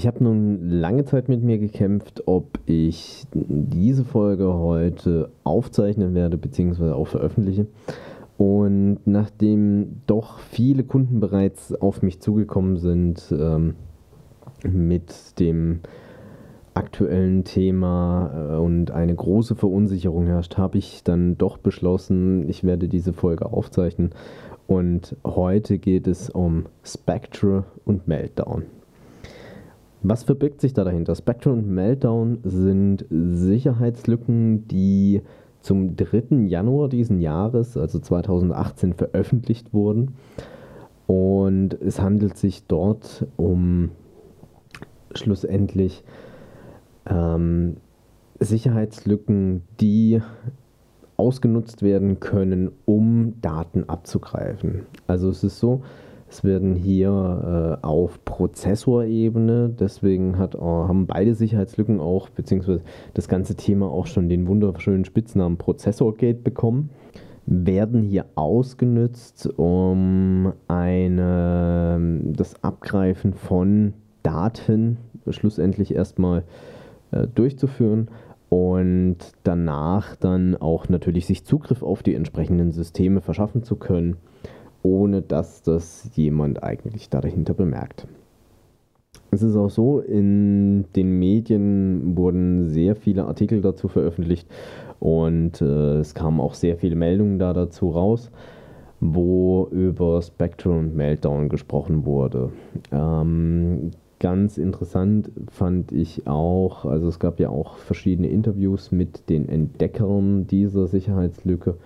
Ich habe nun lange Zeit mit mir gekämpft, ob ich diese Folge heute aufzeichnen werde bzw. auch veröffentliche. Und nachdem doch viele Kunden bereits auf mich zugekommen sind ähm, mit dem aktuellen Thema äh, und eine große Verunsicherung herrscht, habe ich dann doch beschlossen, ich werde diese Folge aufzeichnen. Und heute geht es um Spectre und Meltdown. Was verbirgt sich da dahinter? Spectre und Meltdown sind Sicherheitslücken, die zum 3. Januar diesen Jahres, also 2018, veröffentlicht wurden. Und es handelt sich dort um schlussendlich ähm, Sicherheitslücken, die ausgenutzt werden können, um Daten abzugreifen. Also es ist so, es werden hier äh, auf Prozessorebene, deswegen hat, haben beide Sicherheitslücken auch, beziehungsweise das ganze Thema auch schon den wunderschönen Spitznamen Prozessorgate bekommen, werden hier ausgenutzt, um eine, das Abgreifen von Daten schlussendlich erstmal äh, durchzuführen und danach dann auch natürlich sich Zugriff auf die entsprechenden Systeme verschaffen zu können ohne dass das jemand eigentlich da dahinter bemerkt. Es ist auch so, in den Medien wurden sehr viele Artikel dazu veröffentlicht und äh, es kamen auch sehr viele Meldungen da dazu raus, wo über Spectre und Meltdown gesprochen wurde. Ähm, ganz interessant fand ich auch, also es gab ja auch verschiedene Interviews mit den Entdeckern dieser Sicherheitslücke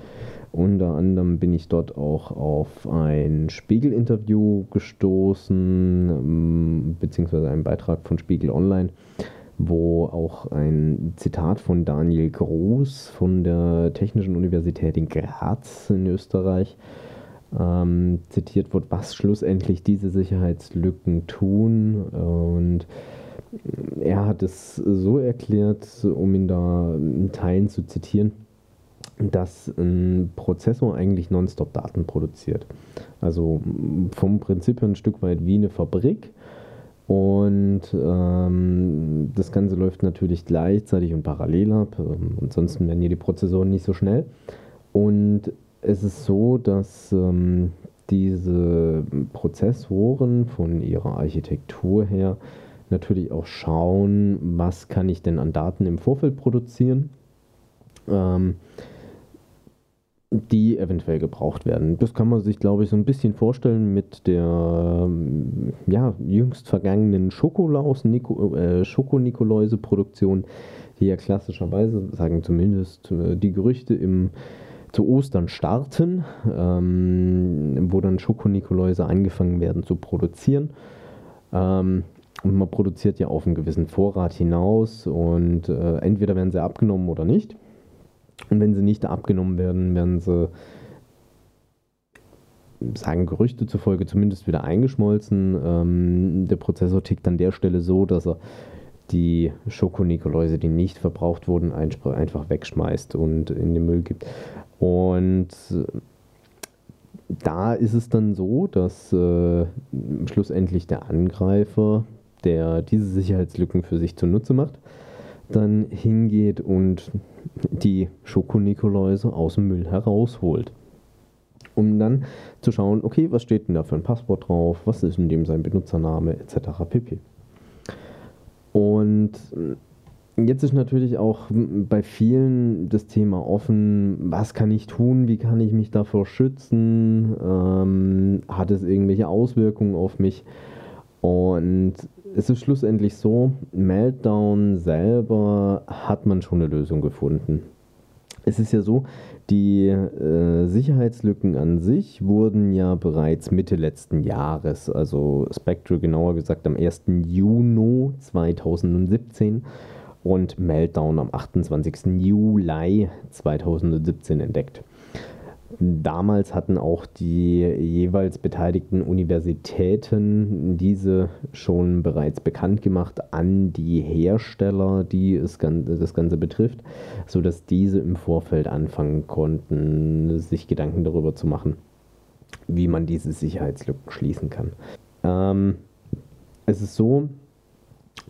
unter anderem bin ich dort auch auf ein Spiegel-Interview gestoßen, ähm, beziehungsweise einen Beitrag von Spiegel Online, wo auch ein Zitat von Daniel Groß von der Technischen Universität in Graz in Österreich ähm, zitiert wird, was schlussendlich diese Sicherheitslücken tun. Und er hat es so erklärt, um ihn da in Teilen zu zitieren dass ein Prozessor eigentlich nonstop Daten produziert. Also vom Prinzip her ein Stück weit wie eine Fabrik. Und ähm, das Ganze läuft natürlich gleichzeitig und parallel ab. Ähm, ansonsten werden hier die Prozessoren nicht so schnell. Und es ist so, dass ähm, diese Prozessoren von ihrer Architektur her natürlich auch schauen, was kann ich denn an Daten im Vorfeld produzieren. Ähm, die eventuell gebraucht werden. Das kann man sich, glaube ich, so ein bisschen vorstellen mit der ja, jüngst vergangenen äh, Schokonikoläuse-Produktion, die ja klassischerweise, sagen zumindest äh, die Gerüchte, im, zu Ostern starten, ähm, wo dann Schokonikoläuse angefangen werden zu produzieren. Ähm, und man produziert ja auf einen gewissen Vorrat hinaus und äh, entweder werden sie abgenommen oder nicht. Und wenn sie nicht abgenommen werden, werden sie, sagen Gerüchte zufolge, zumindest wieder eingeschmolzen. Ähm, der Prozessor tickt an der Stelle so, dass er die Schokonikoläuse, die nicht verbraucht wurden, einfach wegschmeißt und in den Müll gibt. Und da ist es dann so, dass äh, schlussendlich der Angreifer, der diese Sicherheitslücken für sich zunutze macht, dann hingeht und die Schokonikoläuse aus dem Müll herausholt. Um dann zu schauen, okay, was steht denn da für ein Passwort drauf, was ist in dem sein Benutzername etc. pp. Und jetzt ist natürlich auch bei vielen das Thema offen, was kann ich tun, wie kann ich mich davor schützen, ähm, hat es irgendwelche Auswirkungen auf mich. Und es ist schlussendlich so, Meltdown selber hat man schon eine Lösung gefunden. Es ist ja so, Die äh, Sicherheitslücken an sich wurden ja bereits Mitte letzten Jahres, also Spectre genauer gesagt am 1. Juni 2017 und Meltdown am 28. Juli 2017 entdeckt. Damals hatten auch die jeweils beteiligten Universitäten diese schon bereits bekannt gemacht an die Hersteller, die es das Ganze betrifft, sodass diese im Vorfeld anfangen konnten, sich Gedanken darüber zu machen, wie man diese Sicherheitslücken schließen kann. Ähm, es ist so,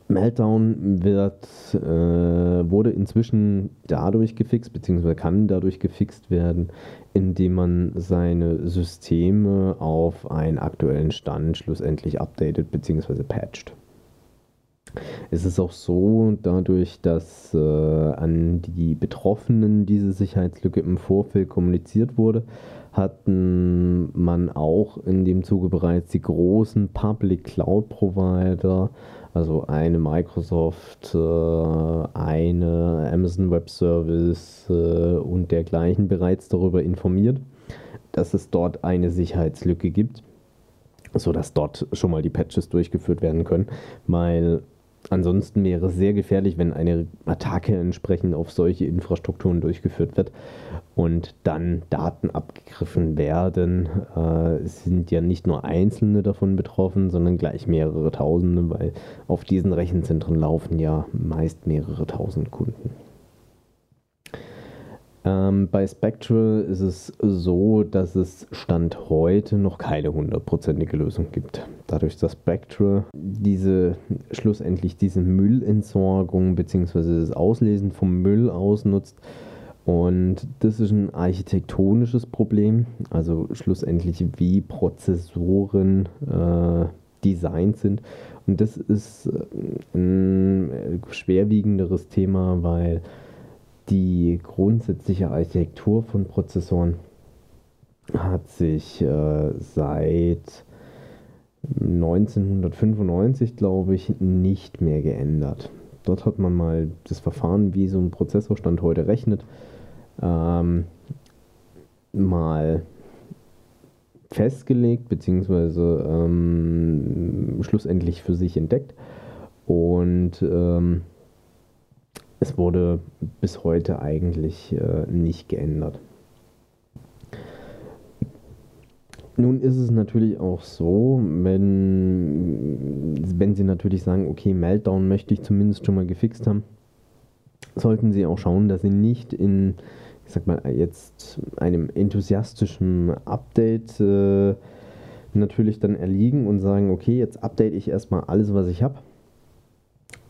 Meltdown wird, äh, wurde inzwischen dadurch gefixt, beziehungsweise kann dadurch gefixt werden, indem man seine Systeme auf einen aktuellen Stand schlussendlich updatet bzw. patcht. Es ist auch so, dadurch, dass äh, an die Betroffenen diese Sicherheitslücke im Vorfeld kommuniziert wurde, hatten man auch in dem Zuge bereits die großen Public Cloud Provider also eine Microsoft, äh, eine Amazon Web Service äh, und dergleichen bereits darüber informiert, dass es dort eine Sicherheitslücke gibt, sodass dort schon mal die Patches durchgeführt werden können, weil Ansonsten wäre es sehr gefährlich, wenn eine Attacke entsprechend auf solche Infrastrukturen durchgeführt wird und dann Daten abgegriffen werden. Äh, sind ja nicht nur Einzelne davon betroffen, sondern gleich mehrere Tausende, weil auf diesen Rechenzentren laufen ja meist mehrere tausend Kunden. Ähm, bei Spectral ist es so, dass es Stand heute noch keine hundertprozentige Lösung gibt. Dadurch, dass Spectral diese schlussendlich diese Müllentsorgung bzw. das Auslesen vom Müll ausnutzt. Und das ist ein architektonisches Problem, also schlussendlich wie Prozessoren äh, designt sind. Und das ist äh, ein schwerwiegenderes Thema, weil die grundsätzliche Architektur von Prozessoren hat sich äh, seit 1995, glaube ich, nicht mehr geändert. Dort hat man mal das Verfahren, wie so ein Prozessorstand heute rechnet, ähm, mal festgelegt, beziehungsweise ähm, schlussendlich für sich entdeckt. Und ähm, es wurde bis heute eigentlich äh, nicht geändert. Nun ist es natürlich auch so, wenn, wenn Sie natürlich sagen, okay, Meltdown möchte ich zumindest schon mal gefixt haben, sollten Sie auch schauen, dass Sie nicht in, ich sag mal, jetzt einem enthusiastischen Update äh, natürlich dann erliegen und sagen, okay, jetzt update ich erstmal alles, was ich habe,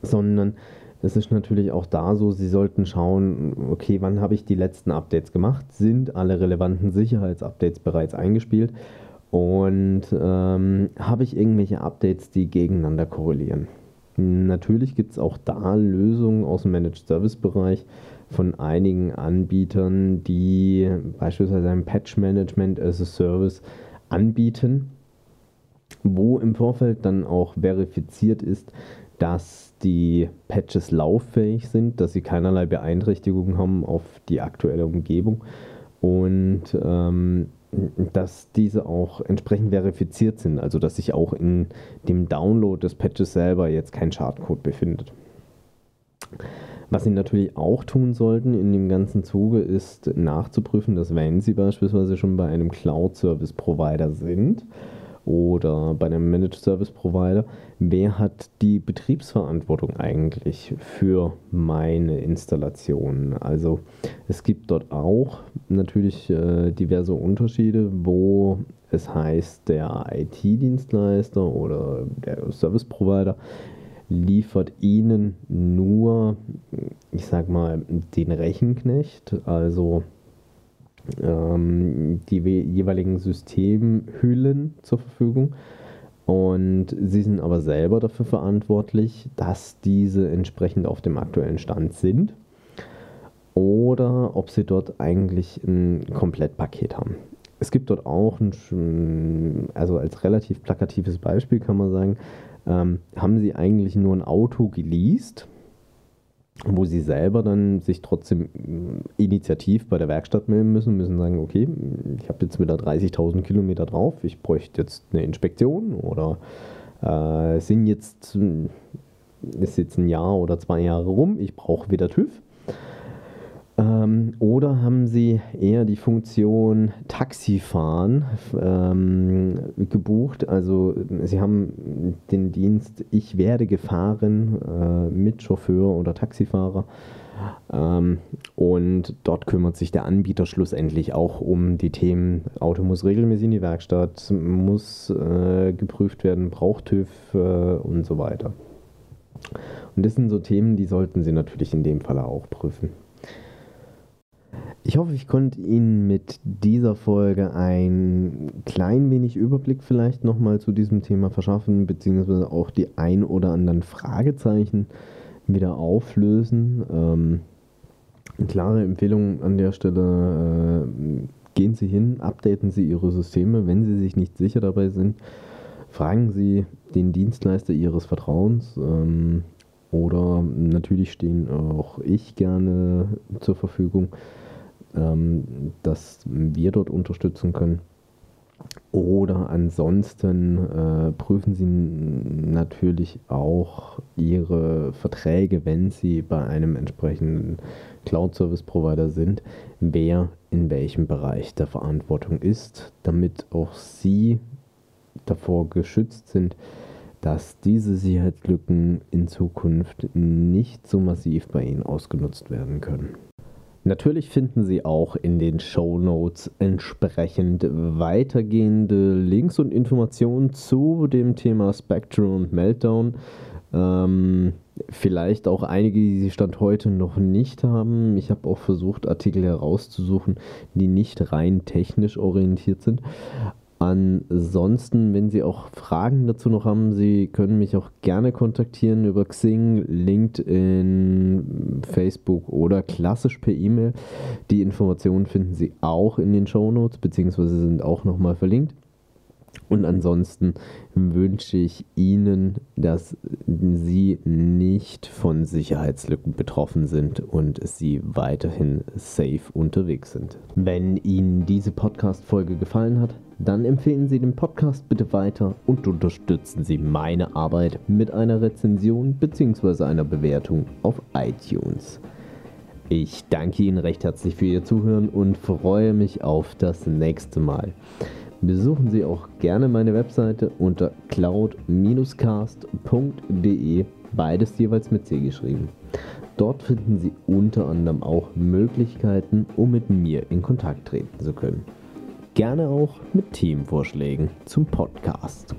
sondern es ist natürlich auch da so, Sie sollten schauen, okay, wann habe ich die letzten Updates gemacht? Sind alle relevanten Sicherheitsupdates bereits eingespielt? Und ähm, habe ich irgendwelche Updates, die gegeneinander korrelieren? Natürlich gibt es auch da Lösungen aus dem Managed Service Bereich von einigen Anbietern, die beispielsweise ein Patch Management as a Service anbieten, wo im Vorfeld dann auch verifiziert ist, dass die Patches lauffähig sind, dass sie keinerlei Beeinträchtigungen haben auf die aktuelle Umgebung und ähm, dass diese auch entsprechend verifiziert sind, also dass sich auch in dem Download des Patches selber jetzt kein Schadcode befindet. Was Sie natürlich auch tun sollten in dem ganzen Zuge ist nachzuprüfen, dass wenn Sie beispielsweise schon bei einem Cloud Service Provider sind, oder bei einem Managed Service Provider, wer hat die Betriebsverantwortung eigentlich für meine Installation? Also es gibt dort auch natürlich äh, diverse Unterschiede, wo es heißt, der IT-Dienstleister oder der Service Provider liefert Ihnen nur, ich sag mal, den Rechenknecht, also ähm, die jeweiligen Systemhüllen zur Verfügung. Und sie sind aber selber dafür verantwortlich, dass diese entsprechend auf dem aktuellen Stand sind. Oder ob sie dort eigentlich ein Komplettpaket haben. Es gibt dort auch, ein, also als relativ plakatives Beispiel kann man sagen, ähm, haben sie eigentlich nur ein Auto geleast wo sie selber dann sich trotzdem initiativ bei der Werkstatt melden müssen, müssen sagen, okay, ich habe jetzt wieder 30.000 Kilometer drauf, ich bräuchte jetzt eine Inspektion oder äh, sind jetzt, ist jetzt ein Jahr oder zwei Jahre rum, ich brauche wieder TÜV. Oder haben Sie eher die Funktion Taxifahren ähm, gebucht? Also Sie haben den Dienst Ich werde gefahren äh, mit Chauffeur oder Taxifahrer. Ähm, und dort kümmert sich der Anbieter schlussendlich auch um die Themen, Auto muss regelmäßig in die Werkstatt, muss äh, geprüft werden, braucht TÜV äh, und so weiter. Und das sind so Themen, die sollten Sie natürlich in dem Fall auch prüfen. Ich hoffe, ich konnte Ihnen mit dieser Folge ein klein wenig Überblick vielleicht nochmal zu diesem Thema verschaffen, beziehungsweise auch die ein oder anderen Fragezeichen wieder auflösen. Ähm, klare Empfehlung an der Stelle, äh, gehen Sie hin, updaten Sie Ihre Systeme, wenn Sie sich nicht sicher dabei sind. Fragen Sie den Dienstleister Ihres Vertrauens. Ähm, oder natürlich stehen auch ich gerne zur Verfügung ähm, dass wir dort unterstützen können. Oder ansonsten äh, prüfen Sie natürlich auch Ihre Verträge, wenn Sie bei einem entsprechenden Cloud-Service-Provider sind, wer in welchem Bereich der Verantwortung ist, damit auch Sie davor geschützt sind, dass diese Sicherheitslücken in Zukunft nicht so massiv bei Ihnen ausgenutzt werden können. Natürlich finden Sie auch in den Show Notes entsprechend weitergehende Links und Informationen zu dem Thema Spectrum und Meltdown. Ähm, vielleicht auch einige, die Sie Stand heute noch nicht haben. Ich habe auch versucht, Artikel herauszusuchen, die nicht rein technisch orientiert sind. Ansonsten, wenn Sie auch Fragen dazu noch haben, Sie können mich auch gerne kontaktieren über Xing, LinkedIn, Facebook oder klassisch per E-Mail. Die Informationen finden Sie auch in den Show Notes, beziehungsweise sind auch nochmal verlinkt. Und ansonsten wünsche ich Ihnen, dass Sie nicht von Sicherheitslücken betroffen sind und Sie weiterhin safe unterwegs sind. Wenn Ihnen diese Podcast-Folge gefallen hat, dann empfehlen Sie den Podcast bitte weiter und unterstützen Sie meine Arbeit mit einer Rezension bzw. einer Bewertung auf iTunes. Ich danke Ihnen recht herzlich für Ihr Zuhören und freue mich auf das nächste Mal. Besuchen Sie auch gerne meine Webseite unter cloud-cast.de, beides jeweils mit C geschrieben. Dort finden Sie unter anderem auch Möglichkeiten, um mit mir in Kontakt treten zu können. Gerne auch mit Themenvorschlägen zum Podcast.